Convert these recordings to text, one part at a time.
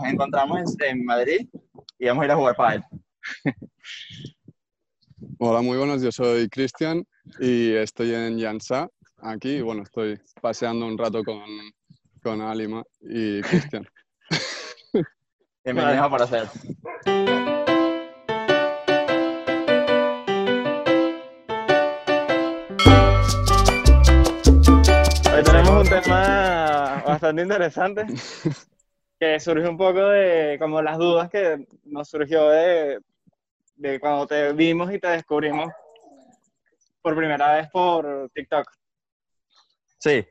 nos encontramos en, en Madrid y vamos a ir a jugar pádel. Hola, muy buenos. Yo soy Cristian y estoy en Yansa, aquí. y Bueno, estoy paseando un rato con, con Alima y Cristian. Bienvenidos a Paracer. Hoy tenemos un tema bastante interesante que surge un poco de como las dudas que nos surgió de, de cuando te vimos y te descubrimos por primera vez por TikTok. Sí,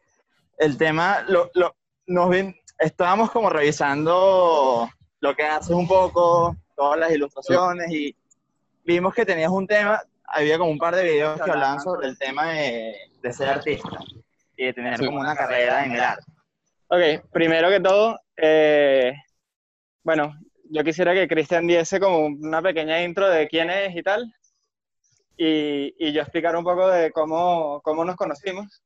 el tema, lo, lo, nos ven, estábamos como revisando lo que haces un poco, todas las ilustraciones y vimos que tenías un tema, había como un par de videos que hablaban sobre el tema de, de ser artista y de tener como una carrera en el arte. Ok, primero que todo, eh, bueno, yo quisiera que Cristian diese como una pequeña intro de quién es y tal, y, y yo explicar un poco de cómo, cómo nos conocimos.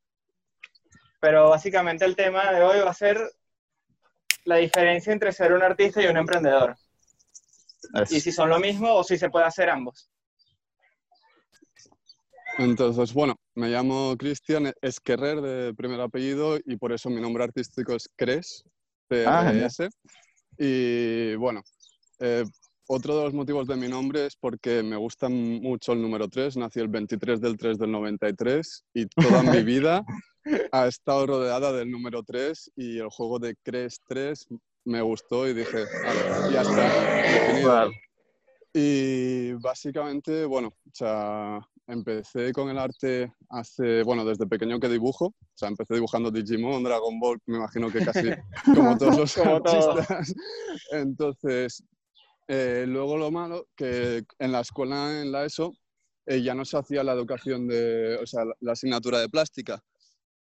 Pero básicamente el tema de hoy va a ser la diferencia entre ser un artista y un emprendedor. Y si son lo mismo o si se puede hacer ambos. Entonces, bueno, me llamo Cristian Esquerrer de primer apellido y por eso mi nombre artístico es Cres, Ah, C-R-E-S. y bueno, eh, otro de los motivos de mi nombre es porque me gusta mucho el número 3. Nací el 23 del 3 del 93 y toda mi vida ha estado rodeada del número 3 y el juego de Cres 3 me gustó y dije, "Vale, ya está, definido". Vale. Y básicamente, bueno, o sea, empecé con el arte hace, bueno, desde pequeño que dibujo. O sea, empecé dibujando Digimon, Dragon Ball, me imagino que casi como todos los Como todo. artistas. Entonces, eh, luego lo malo, que en la escuela, en la ESO, eh, ya no se hacía la educación de, o sea, la, asignatura de plástica.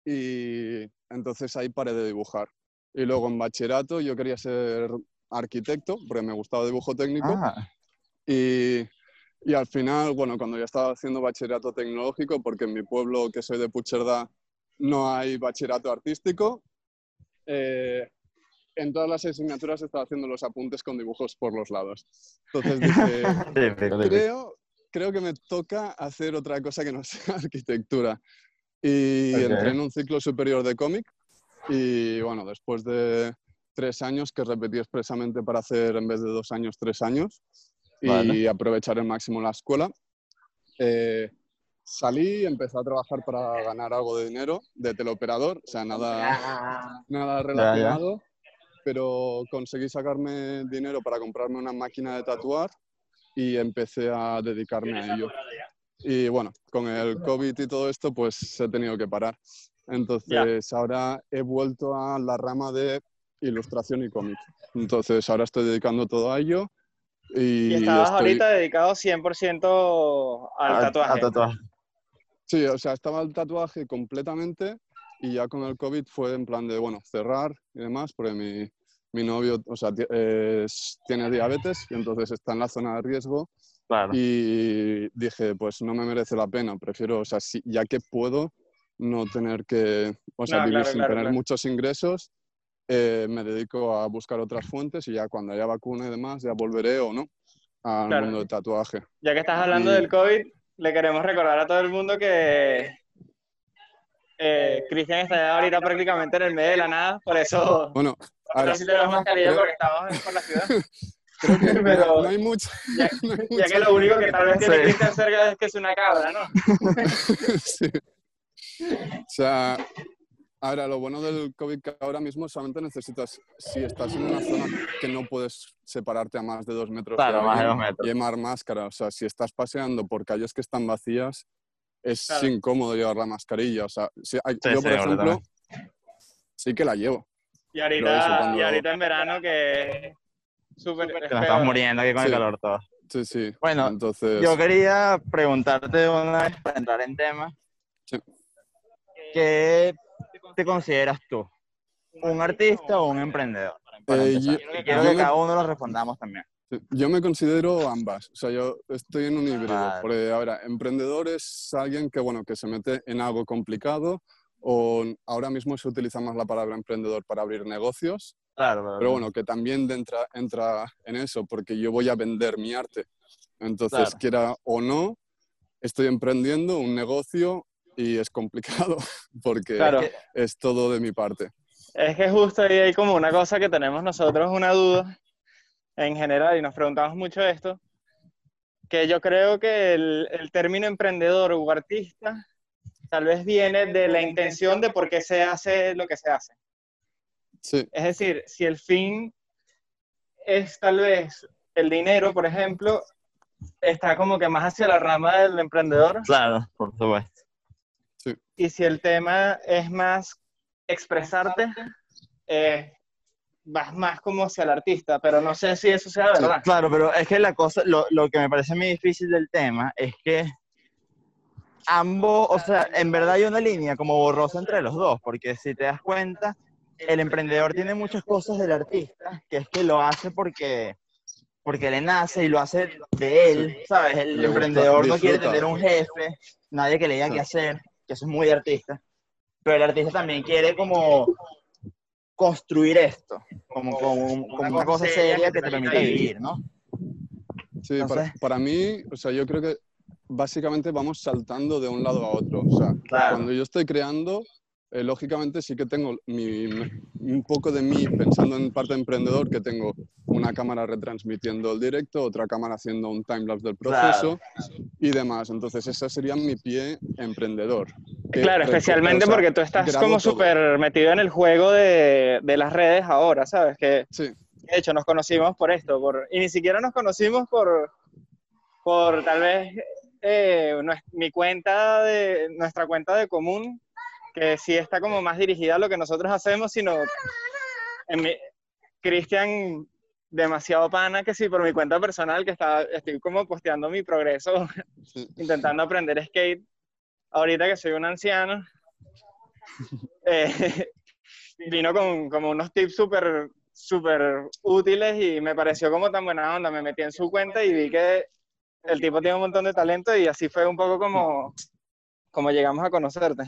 Y entonces ahí paré de dibujar. Y luego en bachillerato yo quería ser arquitecto, porque me gustaba dibujo técnico. Ah, Y, y al final, bueno, cuando ya estaba haciendo bachillerato tecnológico, porque en mi pueblo, que soy de Puigcerdá, no hay bachillerato artístico, eh, en todas las asignaturas estaba haciendo los apuntes con dibujos por los lados. Entonces dije, creo, creo que me toca hacer otra cosa que no sea arquitectura. Y Ok. entré en un ciclo superior de cómic y bueno, después de tres años que repetí expresamente para hacer en vez de dos años, tres años y Vale. aprovechar al máximo la escuela, eh, salí, empecé a trabajar para ganar algo de dinero de teleoperador, o sea, nada, nada relacionado, pero conseguí sacarme dinero para comprarme una máquina de tatuar y empecé a dedicarme a ello. Y bueno, con el COVID y todo esto, pues he tenido que parar. Entonces ahora he vuelto a la rama de ilustración y cómic. Entonces ahora estoy dedicando todo a ello. Y, Y estabas estoy- ahorita dedicado 100% al Ah, tatuaje. A tatuaje. Sí, o sea, estaba el tatuaje completamente y ya con el COVID fue en plan de, bueno, cerrar y demás, porque mi, mi novio, o sea, es- tiene diabetes y entonces está en la zona de riesgo Claro. y dije, pues no me merece la pena, prefiero, o sea, si, ya que puedo no tener que, o sea, No, vivir claro, sin claro, tener muchos ingresos, eh, me dedico a buscar otras fuentes y ya cuando haya vacuna y demás, ya volveré o no al Claro. mundo del tatuaje. Ya que estás hablando Y- del COVID, le queremos recordar a todo el mundo que eh, Cristian está ahorita prácticamente en el medio de la nada, por eso Bueno, ahora sí tenemos mascarilla creo- porque estamos por la ciudad. creo que Pero- no hay mucho. Ya, no hay ya mucho que lo único que tal vez tiene. Cristian cerca es que es una cabra, ¿no? Sí. O sea, ahora lo bueno del COVID que ahora mismo solamente necesitas, si estás en una zona que no puedes separarte a más de dos metros Claro, más de alguien, dos metros. llevar máscara. O sea, si estás paseando por calles que están vacías, es Claro. incómodo llevar la mascarilla. O sea, si hay- Sí, yo, sí, por ejemplo, sí que la llevo. Y ahorita, cuando- y ahorita en verano que es súper... es Que nos estamos peor. muriendo aquí con Sí. el calor todo. Sí, sí. Bueno, Entonces, Yo quería preguntarte una vez para entrar en tema. Sí. ¿Qué te consideras tú? ¿Un artista o un emprendedor? Eh, yo- quiero que me- cada uno lo respondamos también. Yo me considero ambas, o sea, yo estoy en un híbrido, Vale. porque ahora, emprendedor es alguien que, bueno, que se mete en algo complicado o ahora mismo se utiliza más la palabra emprendedor para abrir negocios Claro, Pero bueno, que también entra, entra en eso, porque yo voy a vender mi arte. Entonces, Claro. quiera o no, estoy emprendiendo un negocio y es complicado porque Claro. es todo de mi parte. Es que justo ahí hay como una cosa que tenemos nosotros, una duda en general, y nos preguntamos mucho esto, que yo creo que el, el término emprendedor o artista tal vez viene de la intención de por qué se hace lo que se hace. Sí, Es decir, si el fin es tal vez el dinero, por ejemplo, está como que más hacia la rama del emprendedor, Claro, por supuesto. Y si el tema es más expresarte, eh, vas más como hacia el artista, pero no sé si eso sea verdad. Claro, pero es que la cosa, lo, lo que me parece muy difícil del tema es que ambos, o sea, en verdad hay una línea como borrosa entre los dos, porque si te das cuenta, el emprendedor tiene muchas cosas del artista, que es que lo hace porque, porque le nace y lo hace de él, ¿sabes? El Le gusta, emprendedor no quiere tener un jefe, nadie que le diga qué hacer, que eso es muy de artista, pero el artista también quiere como construir esto, como, como, como una cosa seria que te permita vivir, ¿no? sí, No para, para mí, o sea, yo creo que básicamente vamos saltando de un lado a otro. O sea, Claro. cuando yo estoy creando, eh, lógicamente sí que tengo mi- un poco de mí pensando en parte emprendedor, que tengo una cámara retransmitiendo el directo, otra cámara haciendo un timelapse del proceso y demás. Entonces, ese sería mi pie emprendedor. Claro, especialmente o sea, porque tú estás como súper metido en el juego de, de las redes ahora, ¿sabes? Que Sí, de hecho nos conocimos por esto, por, y ni siquiera nos conocimos por, por tal vez eh, mi cuenta de, nuestra cuenta de común, que sí está como más dirigida a lo que nosotros hacemos, sino Cristian demasiado pana que sí por mi cuenta personal que está, estoy como posteando mi progreso, intentando aprender skate, ahorita que soy un anciano, eh, vino con como unos tips súper súper útiles y me pareció como tan buena onda, me metí en su cuenta y vi que el tipo tiene un montón de talento y así fue un poco como, como llegamos a conocerte.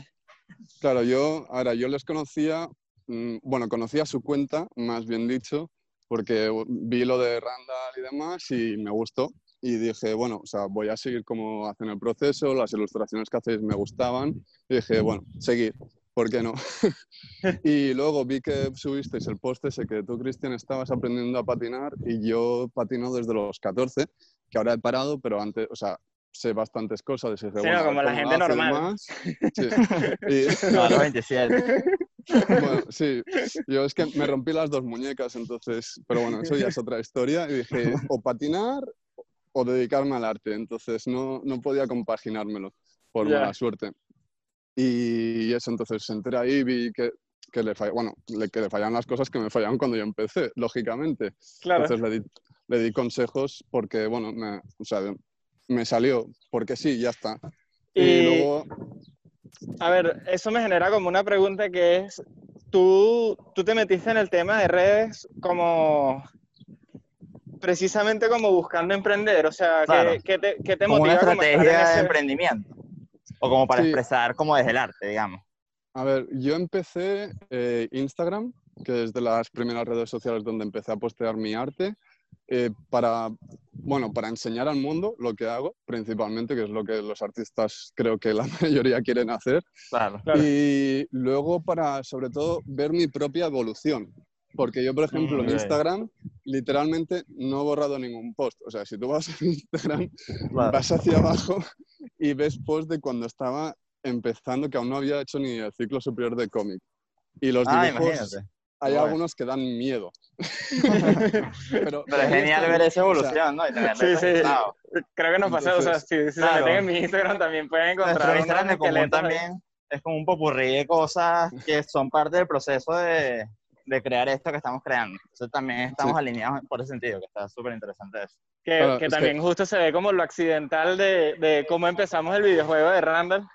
Claro, yo, ahora, yo les conocía, mm, bueno, conocía su cuenta, más bien dicho, porque vi lo de Randall y demás y me gustó. Y dije, bueno, o sea, voy a seguir como hacen el proceso, las ilustraciones que hacéis me gustaban. Y dije, bueno, seguir, ¿por qué no? y luego vi que subisteis el post ese que tú, Cristian, estabas aprendiendo a patinar y yo patino desde los 14, que ahora he parado, pero antes, o sea, sé bastantes cosas. Dije, Sí, no, como la gente normal. Sí. Y- No, los 27. bueno, sí, yo es que me rompí las dos muñecas, entonces, pero bueno, eso ya es otra historia. Y dije, o patinar o dedicarme al arte, entonces no, no podía compaginármelo, por Ya. mala suerte. Y eso, entonces entré ahí vi que, que, le fall- bueno, le- que le fallaban las cosas que me fallaban cuando yo empecé, lógicamente. Claro. Entonces le di, le di consejos porque, bueno, me, o sea, me salió, porque sí, ya está. Y, Y- luego, A ver, eso me genera como una pregunta que es, tú, tú te metiste en el tema de redes como precisamente como buscando emprender, o sea, ¿qué- Claro. ¿qué, te, qué te Como una motiva como a estar en estrategia de ese- emprendimiento. O como para Sí. expresar como desde el arte, digamos. A ver, yo empecé eh, Instagram, que es de las primeras redes sociales donde empecé a postear mi arte, eh, para, bueno, para enseñar al mundo lo que hago, principalmente, que es lo que los artistas creo que la mayoría quieren hacer, Claro. Claro. y luego para, sobre todo, ver mi propia evolución. Porque yo, por ejemplo, en ok. Instagram, literalmente no he borrado ningún post. O sea, si tú vas a Instagram, Claro. vas hacia abajo y ves posts de cuando estaba empezando, que aún no había hecho ni el ciclo superior de cómic. Y los Ah, dibujos, imagínate. Hay Bueno. algunos que dan miedo. pero, Pero es genial ver esa O sea, evolución, ¿no? Y Sí, sí. Creo que nos pasa, o sea, si, si se claro. meten en mi Instagram también pueden encontrar Nuestro Instagram de común también es como un popurrí de cosas que son parte del proceso de, de crear esto que estamos creando. Entonces también estamos Sí. alineados por ese sentido, que está súper interesante eso. Que, que es que- también justo se ve como lo accidental de, de cómo empezamos el videojuego de Randall.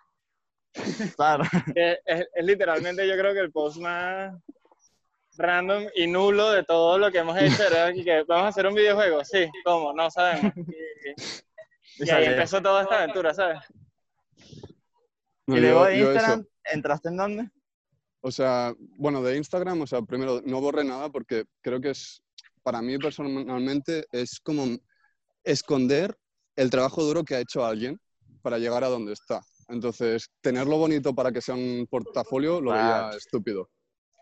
Claro. es, es literalmente yo creo que el post más random y nulo de todo lo que hemos hecho era y que vamos a hacer un videojuego, sí, ¿cómo? No sabemos. Y, y ahí empezó toda esta aventura, ¿sabes? no, y luego de. Instagram, ¿entraste en dónde? O sea, bueno, de Instagram, o sea, primero no borré nada porque creo que es, para mí personalmente, es como esconder el trabajo duro que ha hecho alguien para llegar a donde está. Entonces, tenerlo bonito para que sea un portafolio lo veía estúpido.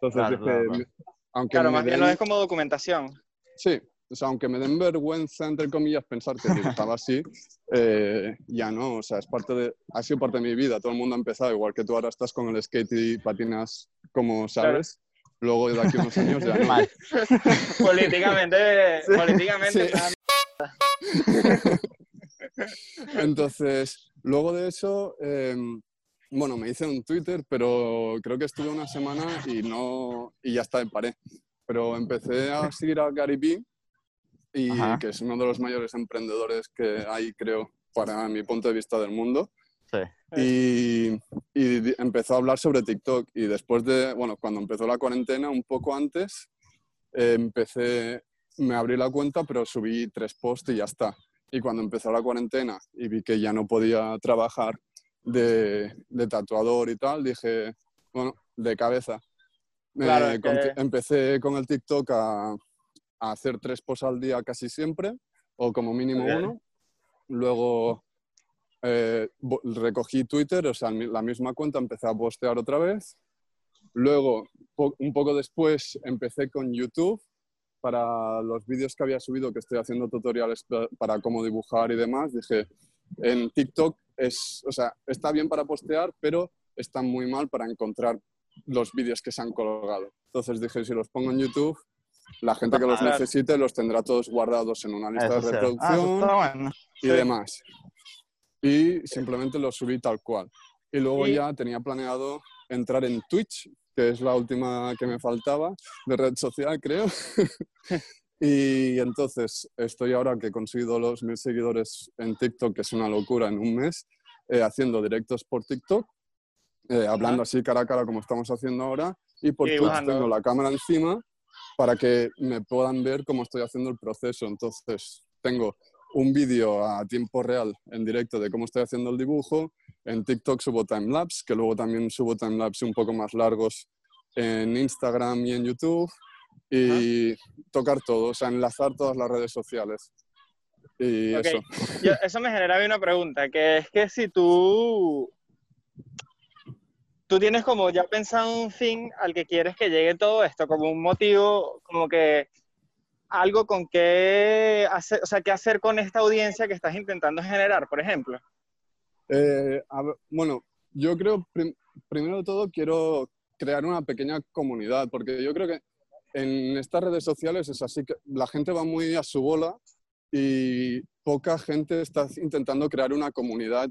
Entonces dije, aunque claro, más bien lo es como documentación. Sí, o sea, aunque me den vergüenza, entre comillas, pensar que estaba así, eh, ya no, o sea, es parte de, ha sido parte de mi vida, todo el mundo ha empezado, igual que tú ahora estás con el skate y patinas como sabes, luego de aquí a unos años ya no. políticamente, políticamente, Entonces, luego de eso, em, bueno, me hice un Twitter, pero creo que estuve una semana y no, y ya está, paré. Pero empecé a seguir a Gary Vee y que es uno de los mayores emprendedores que hay, creo, para mi punto de vista del mundo. Y, empezó a hablar sobre TikTok. Y después de, bueno, cuando empezó la cuarentena, un poco antes, empecé, me abrí la cuenta, pero subí tres posts y ya está. Y cuando empezó la cuarentena y vi que ya no podía trabajar de, tatuador y tal, dije, bueno, de cabeza. Empecé con el TikTok a, a hacer tres posts al día casi siempre, o como mínimo uno. Luego eh, recogí Twitter, o sea, la misma cuenta, empecé a postear otra vez. Luego, un poco después, empecé con YouTube para los vídeos que había subido, que estoy haciendo tutoriales para cómo dibujar y demás. Dije, en TikTok es, o sea, está bien para postear, pero está muy mal para encontrar los vídeos que se han colgado. Entonces dije, si los pongo en YouTube, la gente que los necesite los tendrá todos guardados en una lista de reproducción ah, y demás. Y simplemente los subí tal cual. Y luego ya tenía planeado entrar en Twitch, que es la última que me faltaba de red social, creo. y entonces estoy ahora que he conseguido los mil seguidores en TikTok, que es una locura en un mes, eh, haciendo directos por TikTok, eh, hablando así cara a cara como estamos haciendo ahora. Y por Twitch tengo la cámara encima para que me puedan ver cómo estoy haciendo el proceso. Entonces, tengo un vídeo a tiempo real en directo de cómo estoy haciendo el dibujo. En TikTok subo timelapse, que luego también subo timelapse un poco más largos en Instagram y en YouTube. Y tocar todo, o sea, enlazar todas las redes sociales. Y eso. eso me genera una pregunta, que es que si tú tú tienes como ya pensado un fin al que quieres que llegue todo esto, como un motivo, como que algo con qué hacer, o sea, qué hacer con esta audiencia que estás intentando generar, por ejemplo. Eh, bueno, yo creo, primero de todo, quiero crear una pequeña comunidad, porque yo creo que en estas redes sociales es así que la gente va muy a su bola y poca gente está intentando crear una comunidad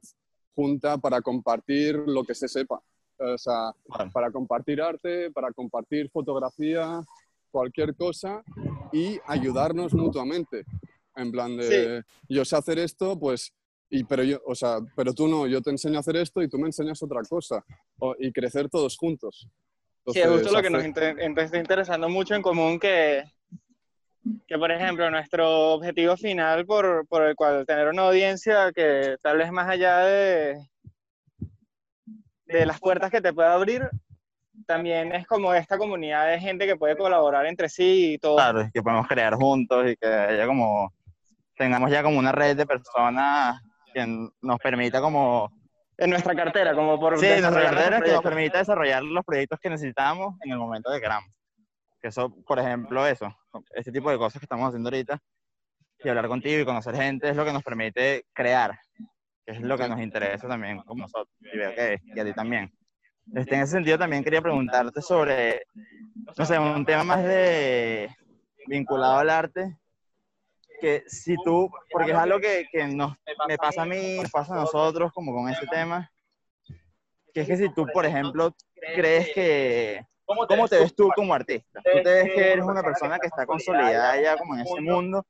junta para compartir lo que se sepa. O sea, para compartir arte, para compartir fotografía, cualquier cosa y ayudarnos mutuamente. En plan de, yo sé hacer esto, pues, y, pero, yo, o sea, pero tú no, yo te enseño a hacer esto y tú me enseñas otra cosa. y crecer todos juntos. Sí, es justo lo que nos está interesando mucho en común que, que, por ejemplo, nuestro objetivo final por, por el cual tener una audiencia que tal vez más allá de, de las puertas que te puede abrir, también es como esta comunidad de gente que puede colaborar entre sí y todo. Claro, que podemos crear juntos y que haya como, tengamos ya como una red de personas que nos permita como... En nuestra cartera, como por... Sí, nuestra cartera que nos permita desarrollar los proyectos que necesitamos en el momento que queramos. Que eso, por ejemplo, eso, este tipo de cosas que estamos haciendo ahorita, y hablar contigo y conocer gente es lo que nos permite crear es lo que nos interesa también como nosotros, y veo que y a ti también. Este, en ese sentido también quería preguntarte sobre, no sé, un tema más de vinculado al arte, que si tú, porque es algo que, que nos, me pasa a mí, nos pasa a nosotros como con este tema, que es que si tú, por ejemplo, crees que, ¿cómo te ves tú como artista? ¿Tú te ves que eres una persona que está consolidada ya como en ese mundo?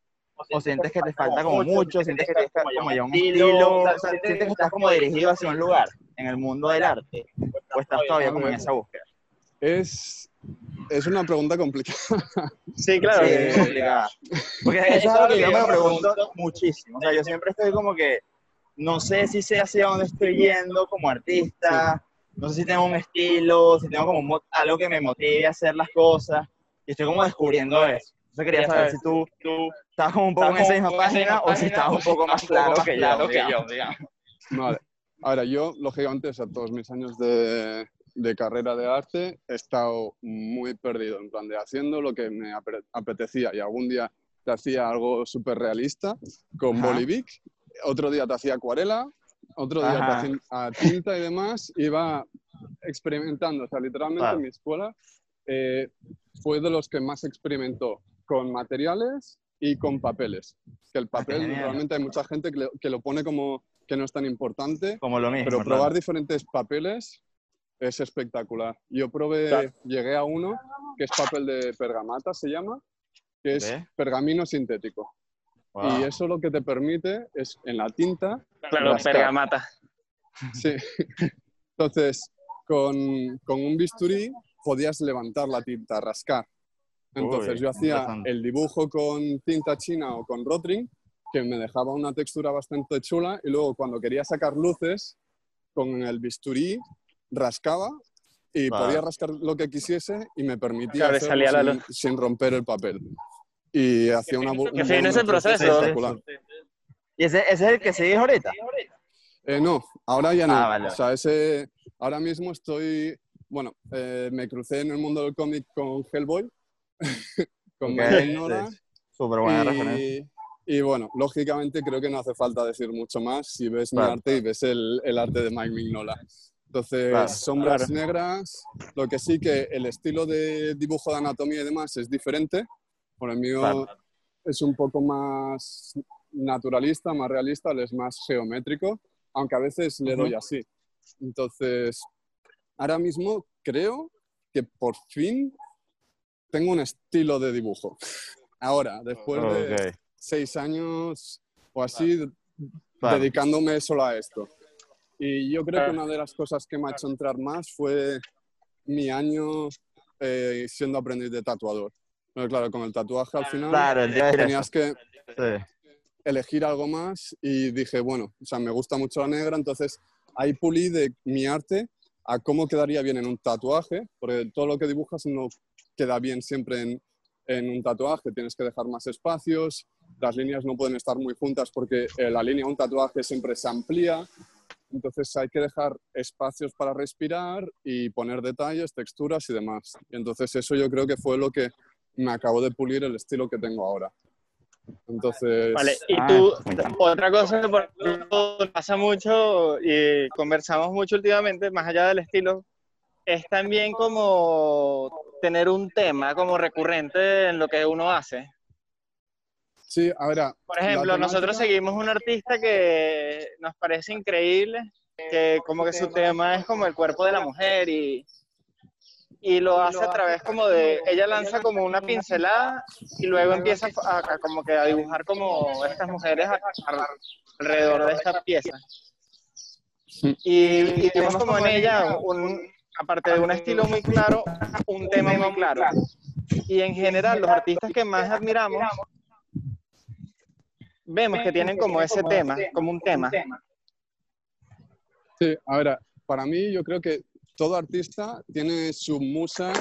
o sientes que te falta como mucho, sientes que tienes como ya un estilo, o sea, sientes que estás como dirigido hacia un lugar en el mundo del arte, o estás todavía como en esa búsqueda. Es, es una pregunta complicada. Sí, claro, sí, es complicada. Porque eso es algo que yo me pregunto muchísimo. O sea, yo siempre estoy como que no sé si sé hacia dónde estoy yendo como artista, no sé si tengo un estilo, si tengo como algo que me motive a hacer las cosas, y estoy como descubriendo eso. Entonces quería saber si tú, tú estabas como un poco en esa misma página o si estabas un poco más claro que yo, digamos. Vale. Ahora, yo, lógicamente, o sea, todos mis años de, de carrera de arte he estado muy perdido, en plan de haciendo lo que me apetecía. Y algún día te hacía algo súper realista con Bolivic, otro día te hacía acuarela, otro día te hacía a tinta y demás, iba experimentando, o sea, literalmente en mi escuela eh, fue de los que más experimentó con materiales y con papeles. Que el ah, papel, realmente hay mucha gente que, lo pone como que no es tan importante, como lo mismo, pero probar diferentes papeles es espectacular. Yo probé, llegué a uno que es papel de pergamata, se llama, que es pergamino sintético. Y eso lo que te permite es en la tinta. Claro, pergamata. Sí. Entonces, con, con, un bisturí podías levantar la tinta, rascar. Entonces yo hacía el dibujo con tinta china o con Rotring, que me dejaba una textura bastante chula, y luego cuando quería sacar luces, con el bisturí rascaba y podía rascar lo que quisiese y me permitía hacerlo sin, romper el papel. Y hacía una... Que en ese proceso. ¿Y ese, ese, es el que sigues ahorita? Eh, no, ahora ya no. Ah, o sea, ese, ahora mismo estoy... Bueno, eh, me crucé en el mundo del cómic con Hellboy, con okay, Nora. Súper buena y, referencia. Y bueno, lógicamente creo que no hace falta decir mucho más si ves mi arte y ves el, el arte de Mike Mignola. Entonces, sombras negras, lo que sí que el estilo de dibujo de anatomía y demás es diferente. Por el mío es un poco más naturalista, más realista, es más geométrico, aunque a veces le doy así. Entonces, ahora mismo creo que por fin tengo un estilo de dibujo. Ahora, después de seis años o así, dedicándome solo a esto. Y yo creo que una de las cosas que me ha hecho entrar más fue mi año eh, siendo aprendiz de tatuador. Pero claro, con el tatuaje al final tenías que elegir algo más y dije, bueno, o sea, me gusta mucho la negra, entonces ahí pulí de mi arte a cómo quedaría bien en un tatuaje, porque todo lo que dibujas no queda bien siempre en, en un tatuaje, tienes que dejar más espacios, las líneas no pueden estar muy juntas porque eh, la línea de un tatuaje siempre se amplía, entonces hay que dejar espacios para respirar y poner detalles, texturas y demás. Y entonces eso yo creo que fue lo que me acabó de pulir el estilo que tengo ahora. Entonces... Vale, y ah, tú, otra cosa que por pasa mucho y conversamos mucho últimamente, más allá del estilo, es también como tener un tema como recurrente en lo que uno hace. Sí, ahora. Por ejemplo, nosotros seguimos un artista que nos parece increíble, que como que su tema es como el cuerpo de la mujer y, y lo hace a través como de, ella lanza como una pincelada y luego empieza a, como que a dibujar como estas mujeres alrededor de esta pieza. Y, y tenemos como en ella, un, aparte de un estilo muy claro, un tema muy claro. Y en general los artistas que más admiramos vemos que tienen como ese tema, como un tema. Sí, ahora, para mí yo creo que todo artista tiene su musa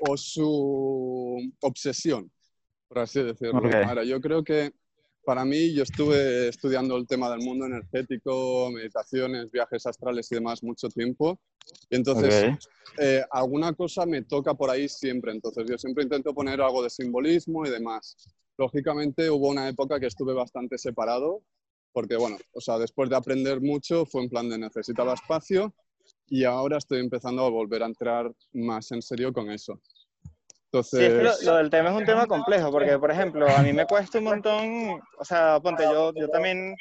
o su obsesión, por así decirlo. Ahora, yo creo que para mí, yo estuve estudiando el tema del mundo energético, meditaciones, viajes astrales y demás mucho tiempo. Y entonces, eh, alguna cosa me toca por ahí siempre. Entonces, yo siempre intento poner algo de simbolismo y demás. Lógicamente hubo una época que estuve bastante separado, porque bueno, o sea, después de aprender mucho fue en plan de necesitaba espacio y ahora estoy empezando a volver a entrar más en serio con eso. Entonces... Sí, lo, del tema es un tema complejo, porque por ejemplo, a mí me cuesta un montón, o sea, ponte, yo, yo también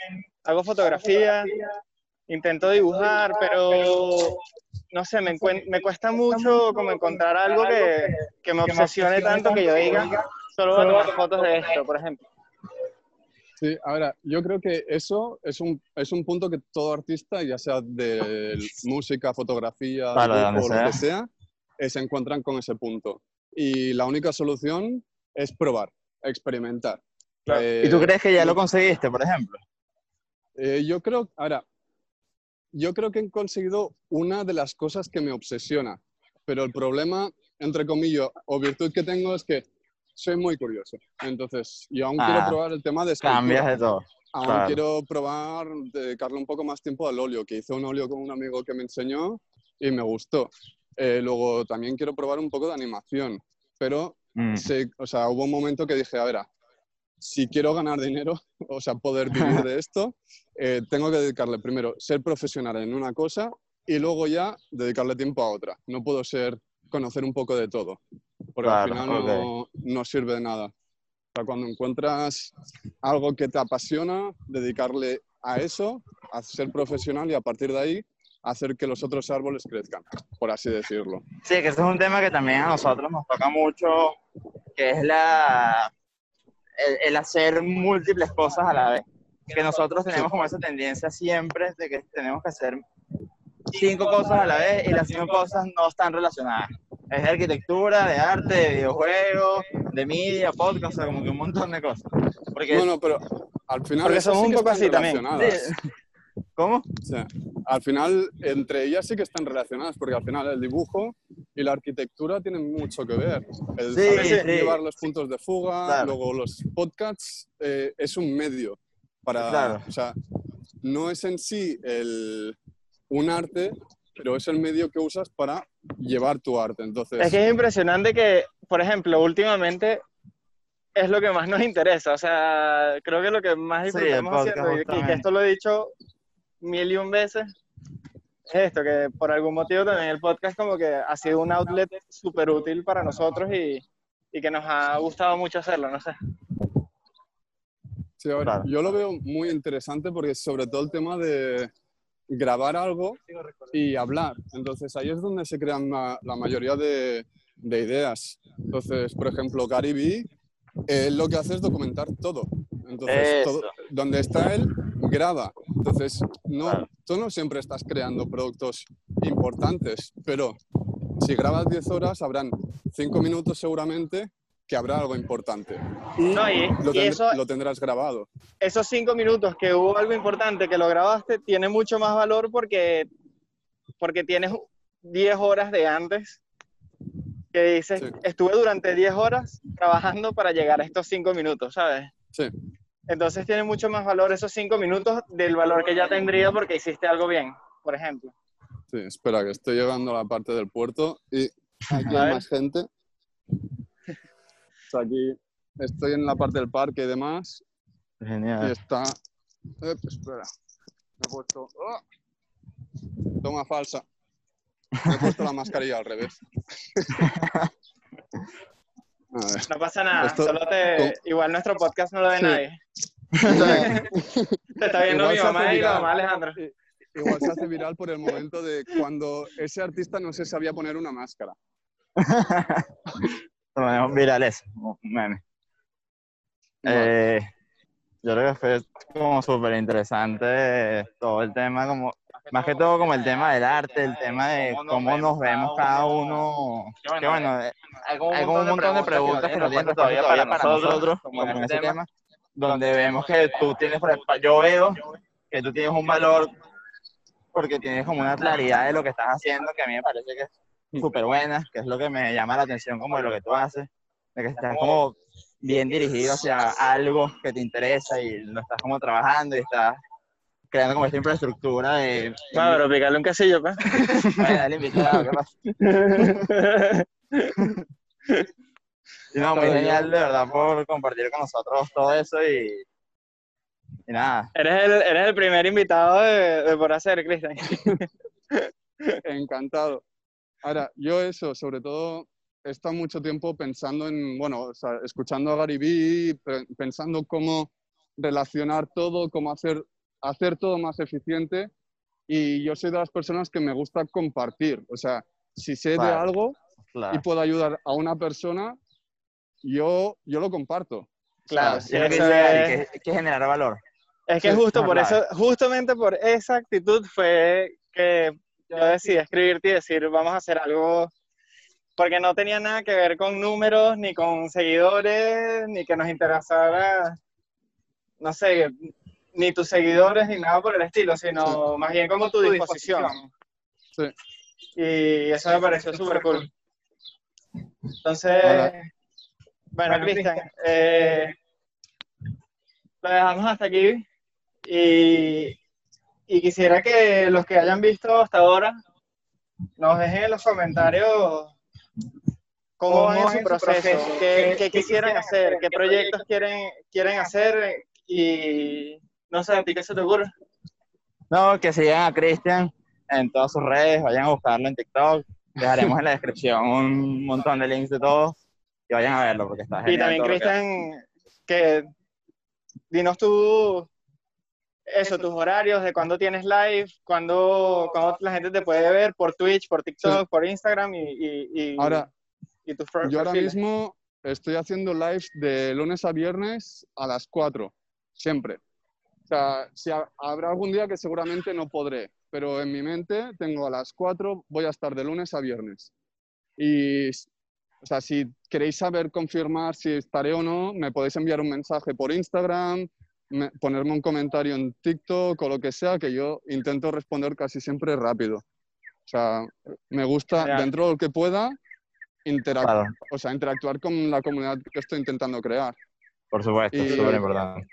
hago fotografía, intento dibujar, pero no sé, me, me cuesta mucho como encontrar algo que, que me obsesione tanto que yo diga, Solo voy a tomar fotos de esto, por ejemplo. Sí, ahora, yo creo que eso es un, es un punto que todo artista, ya sea de música, fotografía o lo que sea, eh, se encuentran con ese punto. Y la única solución es probar, experimentar. ¿Y tú crees que ya lo conseguiste, por ejemplo? Eh, yo creo, ahora, yo creo que he conseguido una de las cosas que me obsesiona, pero el problema, entre comillas, o virtud que tengo es que soy muy curioso. Entonces, yo aún quiero Ah, probar el tema de escultura. Cambias de todo. Aún claro. quiero probar, dedicarle un poco más tiempo al óleo, que hice un óleo con un amigo que me enseñó y me gustó. Eh, luego también quiero probar un poco de animación, pero Mm. o sea, hubo un momento que dije, a ver, si quiero ganar dinero, o sea, poder vivir de esto, eh, tengo que dedicarle primero ser profesional en una cosa y luego ya dedicarle tiempo a otra. No puedo ser conocer un poco de todo, porque al Claro, final no, no sirve de nada. O sea, cuando encuentras algo que te apasiona, dedicarle a eso, a ser profesional y a partir de ahí hacer que los otros árboles crezcan, por así decirlo. Sí, que ese es un tema que también a nosotros nos toca mucho, que es la el, el hacer múltiples cosas a la vez. Que nosotros tenemos como esa tendencia siempre de que tenemos que hacer cinco cosas a la vez y las cinco cosas no están relacionadas. Es de arquitectura, de arte, de videojuegos, de media, podcast, o sea, como que un montón de cosas. Porque, Bueno, pero al final Porque somos sí un poco así también. Sí. ¿Cómo? O sea, al final, entre ellas sí que están relacionadas, porque al final el dibujo y la arquitectura tienen mucho que ver. El Sí, saber sí. llevar los puntos de fuga, Claro. luego los podcasts, eh, es un medio para... Claro. O sea, no es en sí el, un arte, pero es el medio que usas para llevar tu arte. Entonces, Es que es impresionante que, por ejemplo, últimamente es lo que más nos interesa. O sea, creo que lo que más Sí, disfrutamos podcast, haciendo, y- y, que esto lo he dicho mil y un veces, es esto, que por algún motivo también el podcast como que ha sido un outlet súper útil para nosotros y, y que nos ha gustado mucho hacerlo, no sé. Sí, a ver, Claro. yo lo veo muy interesante porque sobre todo el tema de grabar algo y hablar. Entonces ahí es donde se crean la, la mayoría de, de ideas. Entonces, por ejemplo, Gary Vee, él lo que hace es documentar todo. Entonces, todo- donde está él, graba. Entonces, no, tú no siempre estás creando productos importantes, pero si grabas 10 horas, habrán 5 minutos seguramente que habrá algo importante. Y, No, y- lo, y tendr- eso- lo tendrás grabado. esos cinco minutos que hubo algo importante que lo grabaste, tiene mucho más valor porque, porque tienes 10 horas de antes que dices, Sí. estuve durante 10 horas trabajando para llegar a estos cinco minutos, ¿sabes? Sí. Entonces tiene mucho más valor esos cinco minutos del valor que ya tendría porque hiciste algo bien, por ejemplo. Sí, espera, que estoy llegando a la parte del puerto y aquí hay más gente. Sea, aquí estoy en la parte del parque y demás y Genial. está... Eh, espera, me he puesto... ¡Oh! Toma falsa. Me he puesto la mascarilla al revés. No pasa nada, Esto- solo te... Igual nuestro podcast no lo ve Sí. nadie. Te está viendo Igual mi mamá y la mamá Alejandra. I- Igual se hace viral por el momento de cuando ese artista no se sabía poner una máscara. Virales, un meme. Eh, yo creo que fue como súper interesante todo el tema, como más que todo como el tema del arte, el tema de cómo nos vemos cada uno. Que bueno, eh, hay como un montón de preguntas que no tienen todavía para nosotros, como en ese tema, donde vemos que tú tienes, yo veo que tú tienes un valor porque tienes como una claridad de lo que estás haciendo que a mí me parece que es súper buena, que es lo que me llama la atención como de lo que tú haces, de que estás como bien dirigido hacia algo que te interesa y lo estás como trabajando y estás creando como esta infraestructura de... Pero picarle un quesillo, pues. Bueno, dale invitado, ¿qué pasa? No, muy genial de verdad por compartir con nosotros todo eso y, y nada. Eres el, eres el primer invitado de, de por hacer, Cristian. Encantado. Ahora, yo eso, sobre todo, he estado mucho tiempo pensando en, bueno, o sea, escuchando a Gary Vee, pe- pensando cómo relacionar todo, cómo hacer, hacer todo más eficiente. Y yo soy de las personas que me gusta compartir. O sea, si sé de Claro. algo y Claro. puedo ayudar a una persona, yo, yo lo comparto. Claro, Y que dice Gary, es- que, hay que generar valor. Es que Sí, justo por claro. eso, justamente por esa actitud fue que yo decidí escribirte y decir, vamos a hacer algo, porque no tenía nada que ver con números, ni con seguidores, ni que nos interesara, no sé, ni tus seguidores ni nada por el estilo, sino más bien como tu disposición. Sí. Y eso me pareció súper cool. Entonces, bueno, Cristian, eh, lo dejamos hasta aquí y, y quisiera que los que hayan visto hasta ahora nos dejen en los comentarios cómo, va en su proceso, qué, quisieran hacer, qué proyectos quieren, quieren hacer y no sé, ¿a ti qué se te ocurre? No, que sigan a Cristian en todas sus redes, vayan a buscarlo en TikTok, dejaremos en la descripción un montón de links de todo y vayan a verlo porque está genial. Y también, Cristian, que... dinos tú eso, tus horarios, de cuándo tienes live, cuándo, cuándo, la gente te puede ver por Twitch, por TikTok, por Instagram y, y, ahora, yo ahora mismo estoy haciendo lives de lunes a viernes a las 4, siempre. O sea, si habrá algún día que seguramente no podré, pero en mi mente tengo a las 4, voy a estar de lunes a viernes. Y, o sea, si queréis saber, confirmar si estaré o no, me podéis enviar un mensaje por Instagram, ponerme un comentario en TikTok o lo que sea, que yo intento responder casi siempre rápido. O sea, me gusta, dentro de lo que pueda, interactuar, o sea, interactuar con la comunidad que estoy intentando crear. Por supuesto, y, súper importante.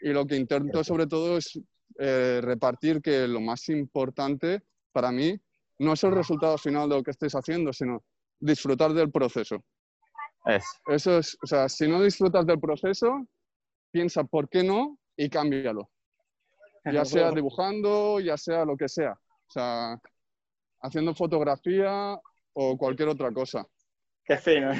Y lo que intento sobre todo es eh, repartir que lo más importante para mí no es el resultado final de lo que estéis haciendo, sino disfrutar del proceso. Es. Eso es, o sea, si no disfrutas del proceso, piensa por qué no y cámbialo. Ya sea dibujando, ya sea lo que sea. O sea, haciendo fotografía o cualquier otra cosa. Qué fino.